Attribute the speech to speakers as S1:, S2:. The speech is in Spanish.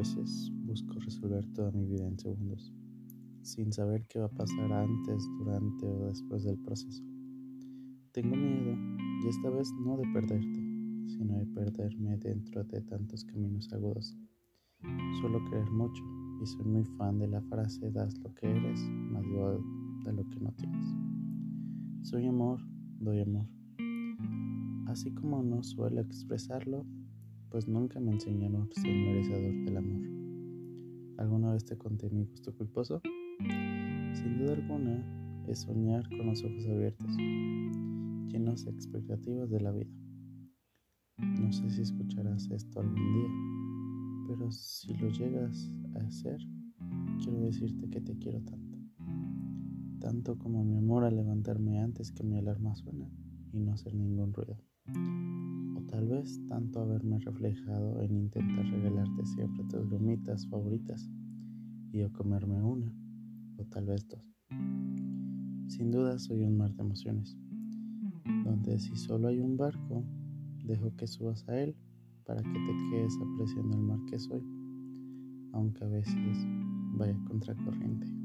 S1: veces busco resolver toda mi vida en segundos, sin saber qué va a pasar antes, durante o después del proceso. Tengo miedo, y esta vez no de perderte, sino de perderme dentro de tantos caminos agudos. Suelo creer mucho y soy muy fan de la frase das lo que eres, más de lo que no tienes. Soy amor, doy amor. Así como no suelo expresarlo, pues nunca me enseñaron a ser merecedor del amor. ¿Alguna vez te conté mi gusto culposo? Sin duda alguna es soñar con los ojos abiertos, llenos de expectativas de la vida. No sé si escucharás esto algún día, pero si lo llegas a hacer, quiero decirte que te quiero tanto. Tanto como mi amor a levantarme antes que mi alarma suena y no hacer ningún ruido. Tanto haberme reflejado en intentar regalarte siempre tus gomitas favoritas y yo comerme una o tal vez dos. Sin duda soy un mar de emociones, donde si solo hay un barco, dejo que subas a él para que te quedes apreciando el mar que soy, aunque a veces vaya contracorriente.